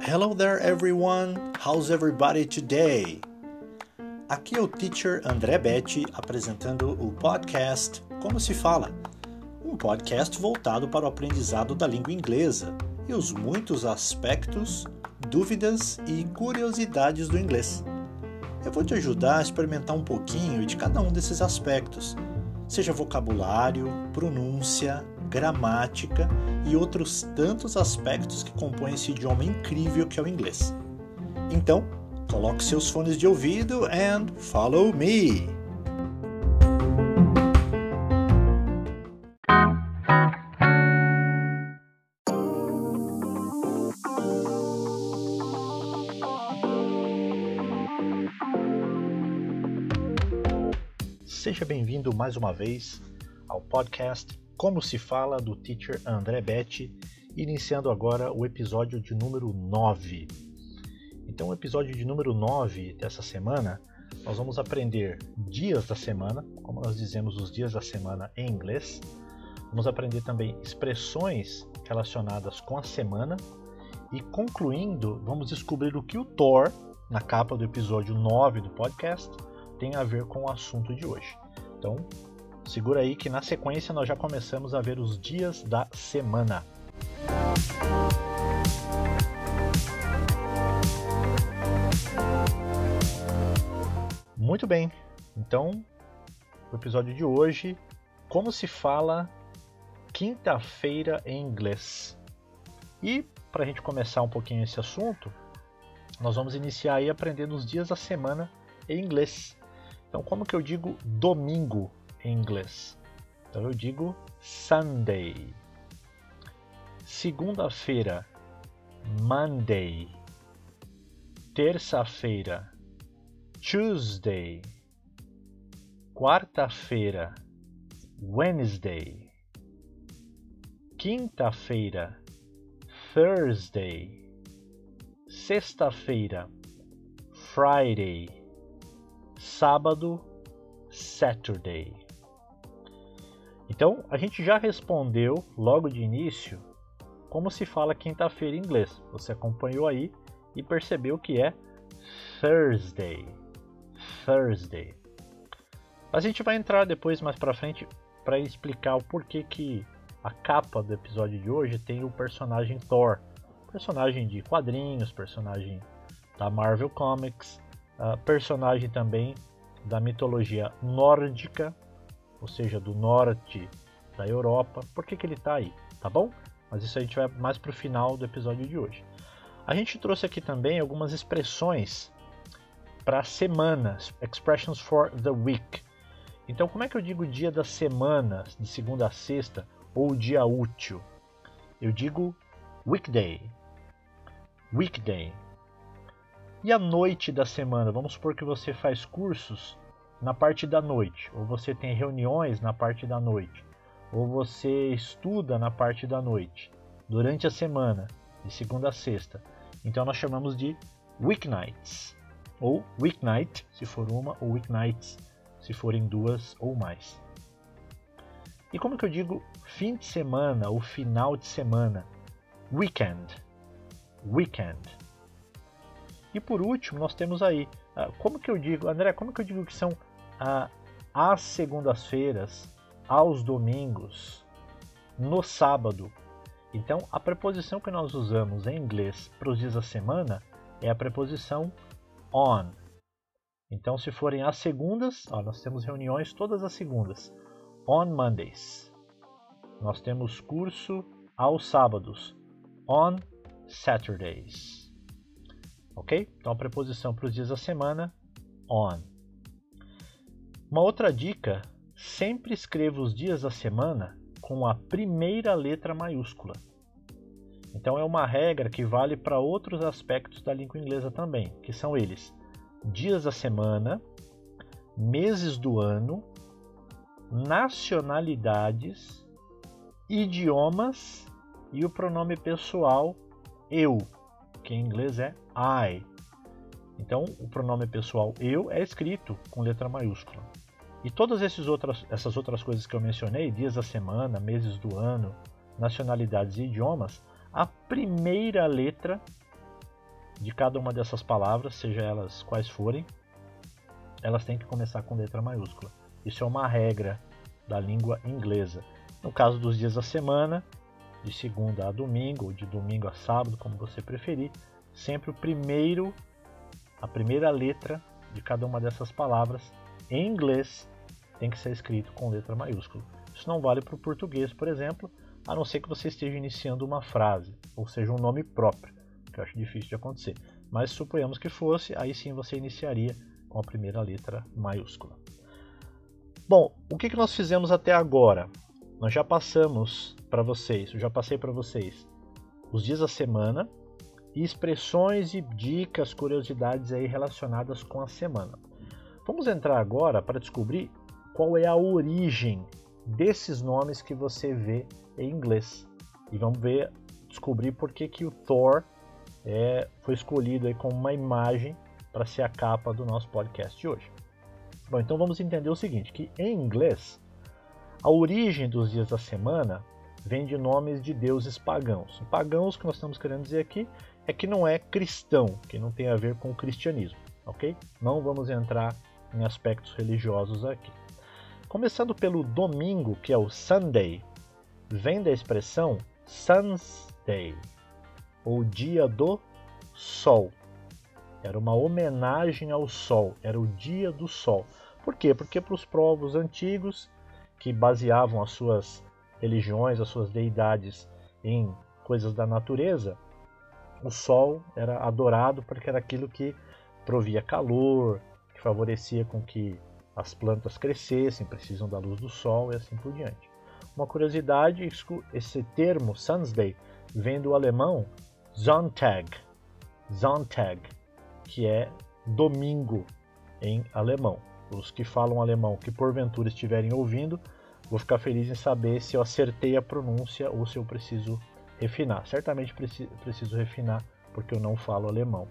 Hello there everyone, how's everybody today? Aqui é o teacher André Betti apresentando o podcast Como se fala, um podcast voltado para o aprendizado da língua inglesa e os muitos aspectos, dúvidas e curiosidades do inglês. Eu vou te ajudar a experimentar um pouquinho de cada um desses aspectos, seja vocabulário, pronúncia, gramática e outros tantos aspectos que compõem esse idioma incrível que é o inglês. Então, coloque seus fones de ouvido and follow me! Mais uma vez ao podcast Como se fala do teacher André Betti, iniciando agora o episódio de número 9. Então, o episódio de número 9 dessa semana, nós vamos aprender dias da semana, como nós dizemos os dias da semana em inglês. Vamos aprender também expressões relacionadas com a semana e concluindo, vamos descobrir o que o Thor, na capa do episódio 9 do podcast, tem a ver com o assunto de hoje. Então, segura aí que na sequência nós já começamos a ver os dias da semana. Muito bem, então, o episódio de hoje, como se fala quinta-feira em inglês. E para a gente começar um pouquinho esse assunto, nós vamos iniciar aí aprendendo os dias da semana em inglês. Então, como que eu digo domingo em inglês? Então, eu digo Sunday. Segunda-feira, Monday. Terça-feira, Tuesday. Quarta-feira, Wednesday. Quinta-feira, Thursday. Sexta-feira, Friday. Sábado, Saturday. Então, a gente já respondeu logo de início como se fala quinta-feira em inglês. Você acompanhou aí e percebeu que é Thursday. Thursday. A gente vai entrar depois mais para frente para explicar o porquê que a capa do episódio de hoje tem o personagem Thor, personagem de quadrinhos, personagem da Marvel Comics, uh, personagem também da mitologia nórdica, ou seja, do norte da Europa. Por que, que ele está aí? Tá bom? Mas isso a gente vai mais para o final do episódio de hoje. A gente trouxe aqui também algumas expressões para semanas, expressions for the week. Então, como é que eu digo dia da semana, de segunda a sexta, ou dia útil? Eu digo weekday. Weekday. E a noite da semana? Vamos supor que você faz cursos na parte da noite, ou você tem reuniões na parte da noite, ou você estuda na parte da noite, durante a semana, de segunda a sexta. Então nós chamamos de weeknights, ou weeknight, se for uma, ou weeknights, se forem duas ou mais. E como que eu digo fim de semana ou final de semana? Weekend. Weekend. E por último, nós temos aí, uh, como que eu digo, André, como que eu digo que são uh, as segundas-feiras, aos domingos, no sábado? Então, a preposição que nós usamos em inglês para os dias da semana é a preposição on. Então, se forem as segundas, ó, nós temos reuniões todas as segundas. On Mondays. Nós temos curso aos sábados. On Saturdays ok? Então a preposição para os dias da semana, on. Uma outra dica, sempre escreva os dias da semana com a primeira letra maiúscula. Então é uma regra que vale para outros aspectos da língua inglesa também, que são eles: dias da semana, meses do ano, nacionalidades, idiomas e o pronome pessoal eu, que em inglês é I. Então, o pronome pessoal eu é escrito com letra maiúscula. E todas esses outras, essas outras coisas que eu mencionei, dias da semana, meses do ano, nacionalidades e idiomas, a primeira letra de cada uma dessas palavras, seja elas quais forem, elas têm que começar com letra maiúscula. Isso é uma regra da língua inglesa. No caso dos dias da semana, de segunda a domingo, ou de domingo a sábado, como você preferir, sempre o primeiro, a primeira letra de cada uma dessas palavras em inglês tem que ser escrito com letra maiúscula. Isso não vale para o português, por exemplo, a não ser que você esteja iniciando uma frase, ou seja, um nome próprio, que eu acho difícil de acontecer. Mas suponhamos que fosse, aí sim você iniciaria com a primeira letra maiúscula. Bom, o que, que nós fizemos até agora? Nós já passamos para vocês, eu já passei para vocês os dias da semana expressões e dicas, curiosidades aí relacionadas com a semana. Vamos entrar agora para descobrir qual é a origem desses nomes que você vê em inglês. E vamos ver, descobrir por que, que o Thor é, foi escolhido aí como uma imagem para ser a capa do nosso podcast de hoje. Bom, então vamos entender o seguinte, que em inglês, a origem dos dias da semana vem de nomes de deuses pagãos. Pagãos, que nós estamos querendo dizer aqui, é que não é cristão, que não tem a ver com o cristianismo, ok? Não vamos entrar em aspectos religiosos aqui. Começando pelo domingo, que é o Sunday, vem da expressão Sun's Day, ou dia do sol. Era uma homenagem ao sol, era o dia do sol. Por quê? Porque para os povos antigos, que baseavam as suas religiões, as suas deidades em coisas da natureza, o sol era adorado porque era aquilo que provia calor, que favorecia com que as plantas crescessem, precisam da luz do sol e assim por diante. Uma curiosidade, esse termo Sunday vem do alemão Sonntag, Sonntag, que é domingo em alemão. Os que falam alemão que porventura estiverem ouvindo, vou ficar feliz em saber se eu acertei a pronúncia ou se eu preciso refinar. Certamente preciso refinar porque eu não falo alemão.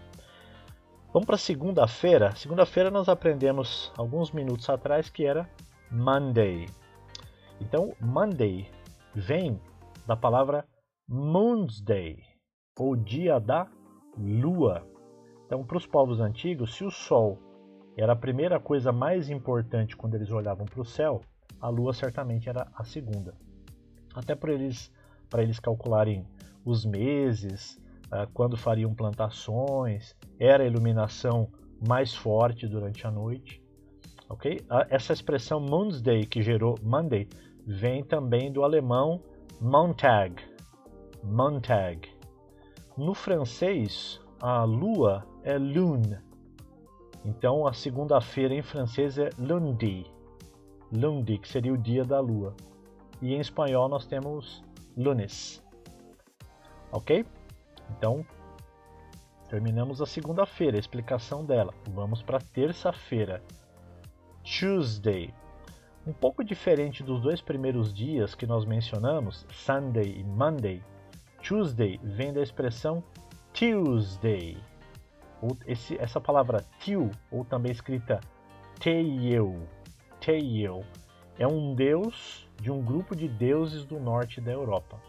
Vamos para segunda-feira. Segunda-feira nós aprendemos alguns minutos atrás que era Monday. Então, Monday vem da palavra Moon's Day, ou dia da lua. Então, para os povos antigos, se o sol era a primeira coisa mais importante quando eles olhavam para o céu, a lua certamente era a segunda. Até para eles, para eles calcularem os meses, ah, quando fariam plantações, era a iluminação mais forte durante a noite. ok? Ah, essa expressão Moonsday, que gerou Monday, vem também do alemão Montag. Montag. No francês, a lua é lune. Então, a segunda-feira em francês é lundi. Lundi, que seria o dia da lua. E em espanhol nós temos lunes. Ok? Então, terminamos a segunda-feira, a explicação dela. Vamos para terça-feira. Tuesday. Um pouco diferente dos dois primeiros dias que nós mencionamos, Sunday e Monday, Tuesday vem da expressão Tuesday. Esse, essa palavra tu, ou também escrita Teiel, Teiel, é um deus de um grupo de deuses do norte da Europa.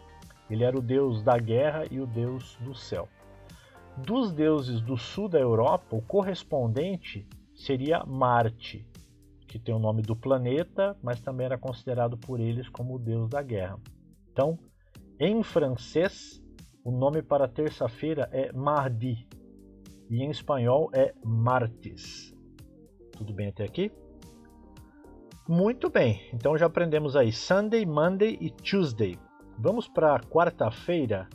Ele era o deus da guerra e o deus do céu. Dos deuses do sul da Europa, o correspondente seria Marte, que tem o nome do planeta, mas também era considerado por eles como o deus da guerra. Então, em francês, o nome para terça-feira é mardi e em espanhol é martes. Tudo bem até aqui? Muito bem, então já aprendemos aí Sunday, Monday e Tuesday. Vamos para quarta-feira.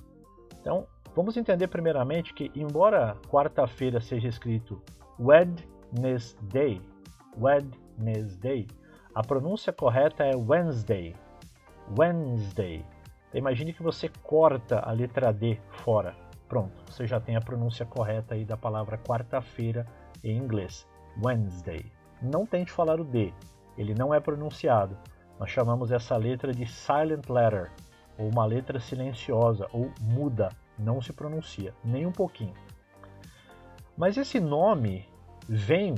Então, vamos entender primeiramente que, embora quarta-feira seja escrito Wednesday, Wednesday, a pronúncia correta é Wednesday. Wednesday. Então, imagine que você corta a letra D fora. Pronto, você já tem a pronúncia correta aí da palavra quarta-feira em inglês. Wednesday. Não tente falar o D, ele não é pronunciado. Nós chamamos essa letra de silent letter ou uma letra silenciosa, ou muda, não se pronuncia, nem um pouquinho. Mas esse nome vem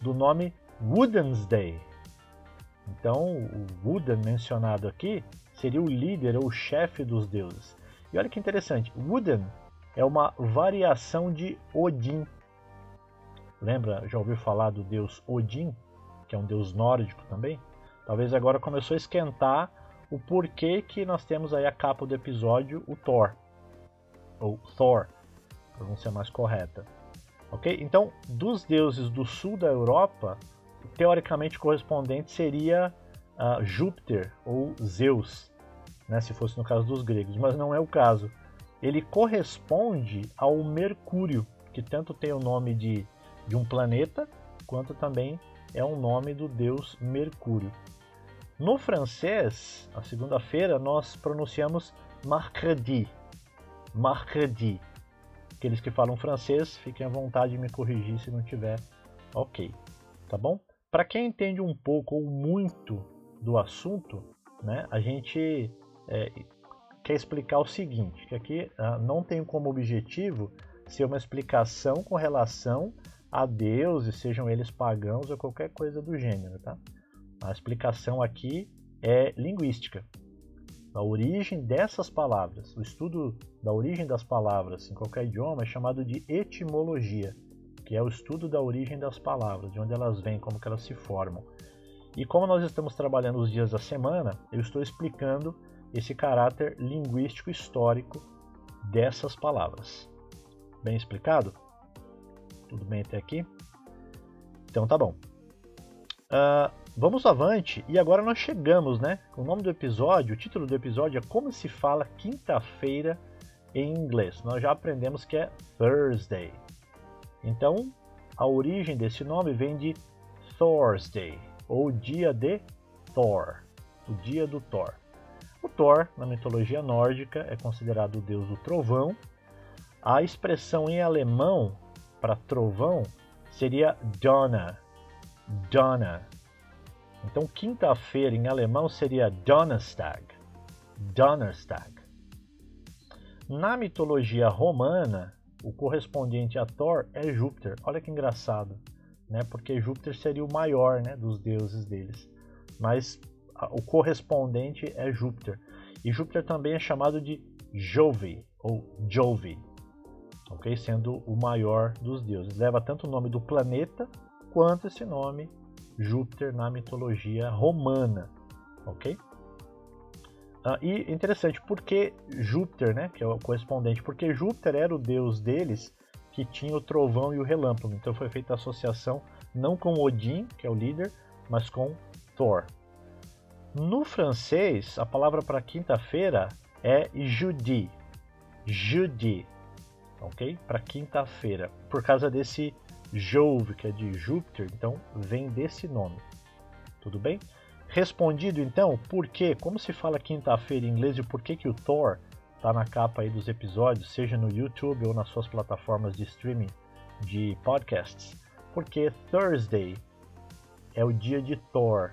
do nome Woodensday. Então, o Buda mencionado aqui seria o líder ou chefe dos deuses. E olha que interessante, Wooden é uma variação de Odin. Lembra, já ouviu falar do deus Odin, que é um deus nórdico também? Talvez agora começou a esquentar o porquê que nós temos aí a capa do episódio, o Thor. Ou Thor, para não ser mais correta. Ok? Então, dos deuses do sul da Europa, teoricamente correspondente seria uh, Júpiter ou Zeus, né, se fosse no caso dos gregos, mas não é o caso. Ele corresponde ao Mercúrio, que tanto tem o nome de, de um planeta, quanto também é o nome do deus Mercúrio. No francês, a segunda-feira, nós pronunciamos mercredi. Mercredi. Aqueles que falam francês, fiquem à vontade de me corrigir se não tiver ok. Tá bom? Para quem entende um pouco ou muito do assunto, né, a gente é, quer explicar o seguinte, que aqui ah, não tem como objetivo ser uma explicação com relação a deuses, sejam eles pagãos ou qualquer coisa do gênero, tá? A explicação aqui é linguística. A origem dessas palavras, o estudo da origem das palavras em qualquer idioma é chamado de etimologia que é o estudo da origem das palavras, de onde elas vêm, como que elas se formam. E como nós estamos trabalhando os dias da semana, eu estou explicando esse caráter linguístico histórico dessas palavras. Bem explicado? Tudo bem até aqui? Então tá bom. Uh, vamos avante e agora nós chegamos, né? O nome do episódio, o título do episódio é Como se fala quinta-feira em inglês. Nós já aprendemos que é Thursday. Então, a origem desse nome vem de Thursday, ou dia de Thor, o dia do Thor. O Thor, na mitologia nórdica, é considerado o deus do trovão. A expressão em alemão para trovão seria Donna. Donna. Então, quinta-feira em alemão seria Donnerstag. Donnerstag. Na mitologia romana, o correspondente a Thor é Júpiter. Olha que engraçado, né? Porque Júpiter seria o maior, né, dos deuses deles. Mas o correspondente é Júpiter. E Júpiter também é chamado de Jove ou Jove, ok? Sendo o maior dos deuses. Leva tanto o nome do planeta quanto esse nome Júpiter na mitologia romana, ok? Uh, e interessante, porque Júpiter, né, que é o correspondente, porque Júpiter era o deus deles que tinha o trovão e o relâmpago. Então foi feita a associação não com Odin, que é o líder, mas com Thor. No francês, a palavra para quinta-feira é jeudi. Jeudi, ok? Para quinta-feira. Por causa desse Jove, que é de Júpiter, então vem desse nome. Tudo bem? Respondido então, por que, como se fala quinta-feira em inglês e por que, que o Thor está na capa aí dos episódios, seja no YouTube ou nas suas plataformas de streaming de podcasts? Porque Thursday é o dia de Thor.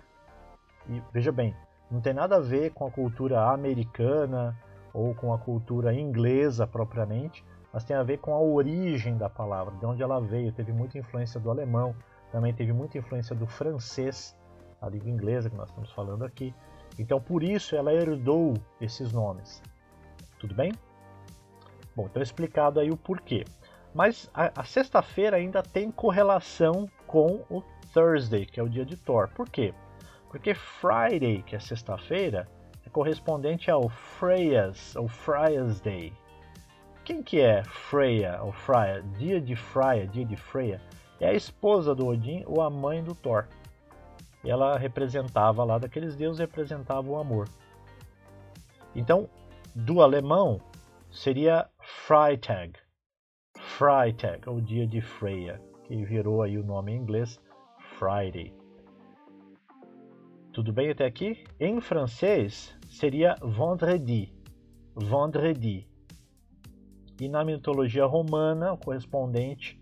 E veja bem, não tem nada a ver com a cultura americana ou com a cultura inglesa propriamente, mas tem a ver com a origem da palavra, de onde ela veio. Teve muita influência do alemão, também teve muita influência do francês a língua inglesa que nós estamos falando aqui. Então, por isso ela herdou esses nomes. Tudo bem? Bom, então explicado aí o porquê. Mas a, a sexta-feira ainda tem correlação com o Thursday, que é o dia de Thor. Por quê? Porque Friday, que é sexta-feira, é correspondente ao Freya's, ou Freya's Day. Quem que é Freya ou Freya? Dia de Freya, dia de Freya, é a esposa do Odin ou a mãe do Thor ela representava lá daqueles deuses representava o amor. Então, do alemão seria Freitag. Freitag, o dia de Freya, que virou aí o nome em inglês Friday. Tudo bem até aqui? Em francês seria vendredi. Vendredi. E na mitologia romana, o correspondente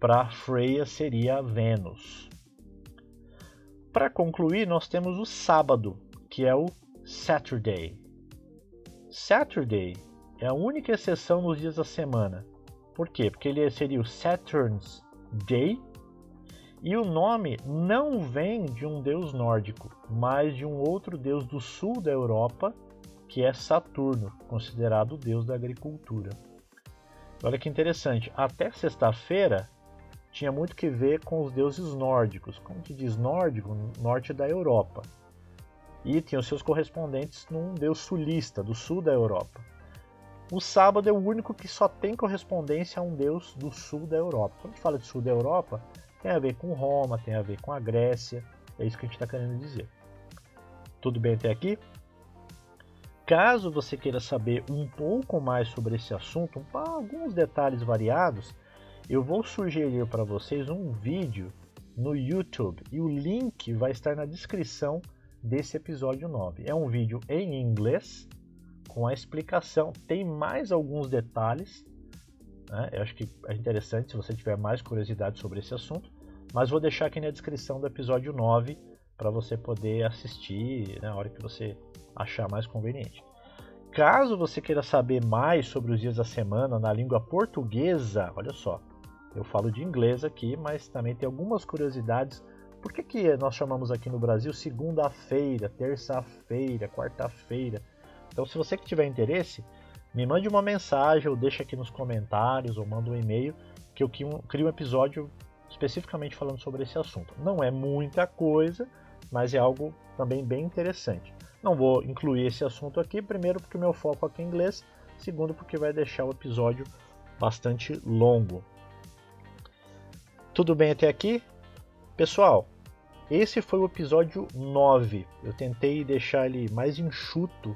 para Freya seria Vênus. Para concluir, nós temos o sábado, que é o Saturday. Saturday é a única exceção nos dias da semana. Por quê? Porque ele seria o Saturn's Day e o nome não vem de um deus nórdico, mas de um outro deus do sul da Europa, que é Saturno, considerado o deus da agricultura. Olha que interessante, até sexta-feira tinha muito que ver com os deuses nórdicos. Como que diz nórdico? Norte da Europa. E tinha os seus correspondentes num deus sulista, do sul da Europa. O sábado é o único que só tem correspondência a um deus do sul da Europa. Quando a gente fala de sul da Europa, tem a ver com Roma, tem a ver com a Grécia. É isso que a gente está querendo dizer. Tudo bem até aqui? Caso você queira saber um pouco mais sobre esse assunto, alguns detalhes variados, eu vou sugerir para vocês um vídeo no YouTube e o link vai estar na descrição desse episódio 9. É um vídeo em inglês com a explicação. Tem mais alguns detalhes. Né? Eu acho que é interessante se você tiver mais curiosidade sobre esse assunto. Mas vou deixar aqui na descrição do episódio 9 para você poder assistir na hora que você achar mais conveniente. Caso você queira saber mais sobre os dias da semana na língua portuguesa, olha só, eu falo de inglês aqui, mas também tem algumas curiosidades. Por que, que nós chamamos aqui no Brasil segunda-feira, terça-feira, quarta-feira? Então, se você que tiver interesse, me mande uma mensagem ou deixa aqui nos comentários ou manda um e-mail que eu crio um episódio especificamente falando sobre esse assunto. Não é muita coisa, mas é algo também bem interessante. Não vou incluir esse assunto aqui, primeiro porque o meu foco aqui é inglês, segundo porque vai deixar o episódio bastante longo. Tudo bem até aqui? Pessoal, esse foi o episódio 9. Eu tentei deixar ele mais enxuto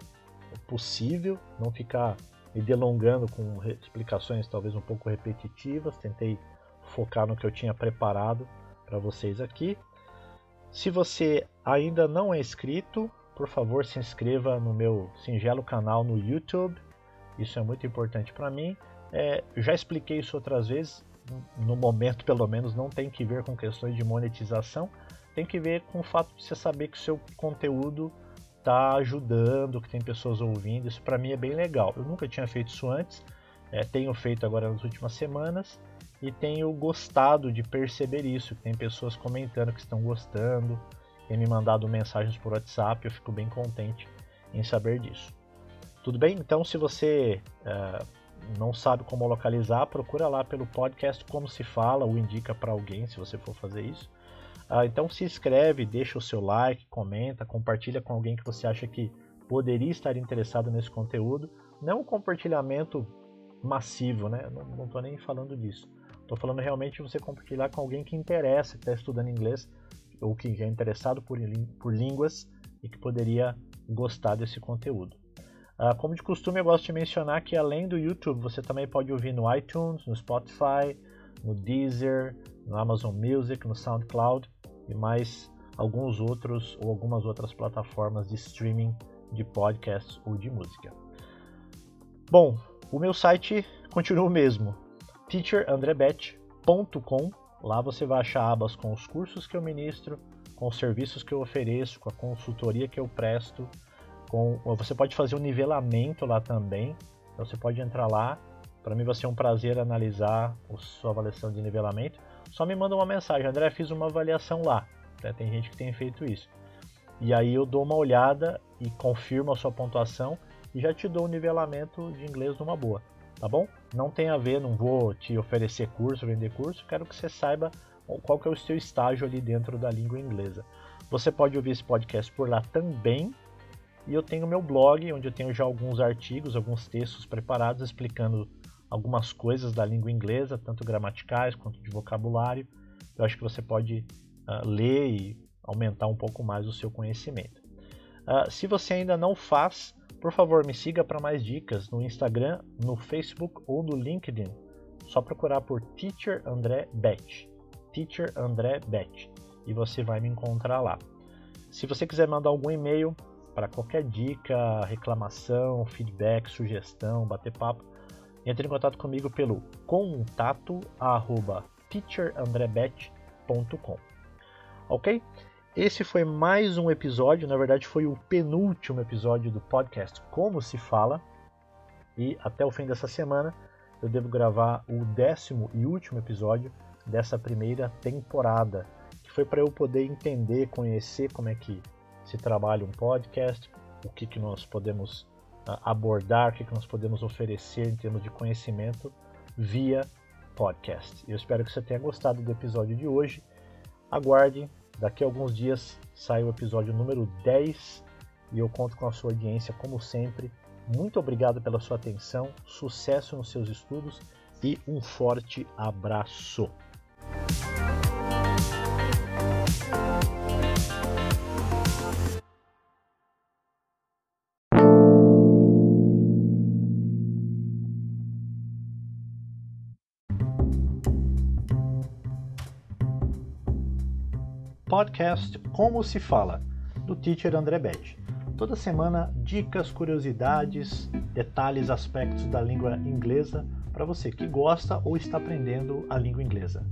possível, não ficar me delongando com explicações talvez um pouco repetitivas. Tentei focar no que eu tinha preparado para vocês aqui. Se você ainda não é inscrito, por favor se inscreva no meu singelo canal no YouTube. Isso é muito importante para mim. É, já expliquei isso outras vezes, no momento pelo menos, não tem que ver com questões de monetização, tem que ver com o fato de você saber que o seu conteúdo está ajudando, que tem pessoas ouvindo. Isso para mim é bem legal. Eu nunca tinha feito isso antes, é, tenho feito agora nas últimas semanas e tenho gostado de perceber isso. Tem pessoas comentando que estão gostando, têm me mandado mensagens por WhatsApp, eu fico bem contente em saber disso. Tudo bem? Então, se você uh, não sabe como localizar, procura lá pelo podcast Como Se Fala, ou indica para alguém se você for fazer isso. Uh, então se inscreve, deixa o seu like, comenta, compartilha com alguém que você acha que poderia estar interessado nesse conteúdo. Não um compartilhamento massivo, né? Não estou nem falando disso. Estou falando realmente você compartilhar com alguém que interessa, que está estudando inglês ou que é interessado por, por línguas e que poderia gostar desse conteúdo. Uh, como de costume, eu gosto de mencionar que além do YouTube, você também pode ouvir no iTunes, no Spotify, no Deezer, no Amazon Music, no SoundCloud e mais alguns outros ou algumas outras plataformas de streaming de podcasts ou de música. Bom, o meu site continua o mesmo, teacherandrebet.com. Lá você vai achar abas com os cursos que eu ministro, com os serviços que eu ofereço, com a consultoria que eu presto, com, você pode fazer um nivelamento lá também. Então você pode entrar lá. Para mim vai ser um prazer analisar a sua avaliação de nivelamento. Só me manda uma mensagem, André, fiz uma avaliação lá. Tem gente que tem feito isso. E aí eu dou uma olhada e confirmo a sua pontuação e já te dou o nivelamento de inglês numa boa, tá bom? Não tem a ver, não vou te oferecer curso, vender curso, quero que você saiba qual que é o seu estágio ali dentro da língua inglesa. Você pode ouvir esse podcast por lá também, e eu tenho meu blog, onde eu tenho já alguns artigos, alguns textos preparados explicando algumas coisas da língua inglesa, tanto gramaticais quanto de vocabulário. Eu acho que você pode uh, ler e aumentar um pouco mais o seu conhecimento. Uh, se você ainda não faz, por favor, me siga para mais dicas no Instagram, no Facebook ou no LinkedIn. Só procurar por Teacher André Bet. Teacher André Bet. E você vai me encontrar lá. Se você quiser mandar algum e-mail, para qualquer dica, reclamação, feedback, sugestão, bater papo, entre em contato comigo pelo contato arroba teacherandrebet.com. Ok? Esse foi mais um episódio, na verdade foi o penúltimo episódio do podcast Como se fala. E até o fim dessa semana eu devo gravar o décimo e último episódio dessa primeira temporada, que foi para eu poder entender, conhecer como é que se trabalha um podcast, o que, que nós podemos uh, abordar, o que, que nós podemos oferecer em termos de conhecimento via podcast. Eu espero que você tenha gostado do episódio de hoje. Aguarde, daqui a alguns dias sai o episódio número 10 e eu conto com a sua audiência como sempre. Muito obrigado pela sua atenção, sucesso nos seus estudos e um forte abraço. Podcast Como se fala, do teacher André Bede. Toda semana, dicas, curiosidades, detalhes, aspectos da língua inglesa para você que gosta ou está aprendendo a língua inglesa.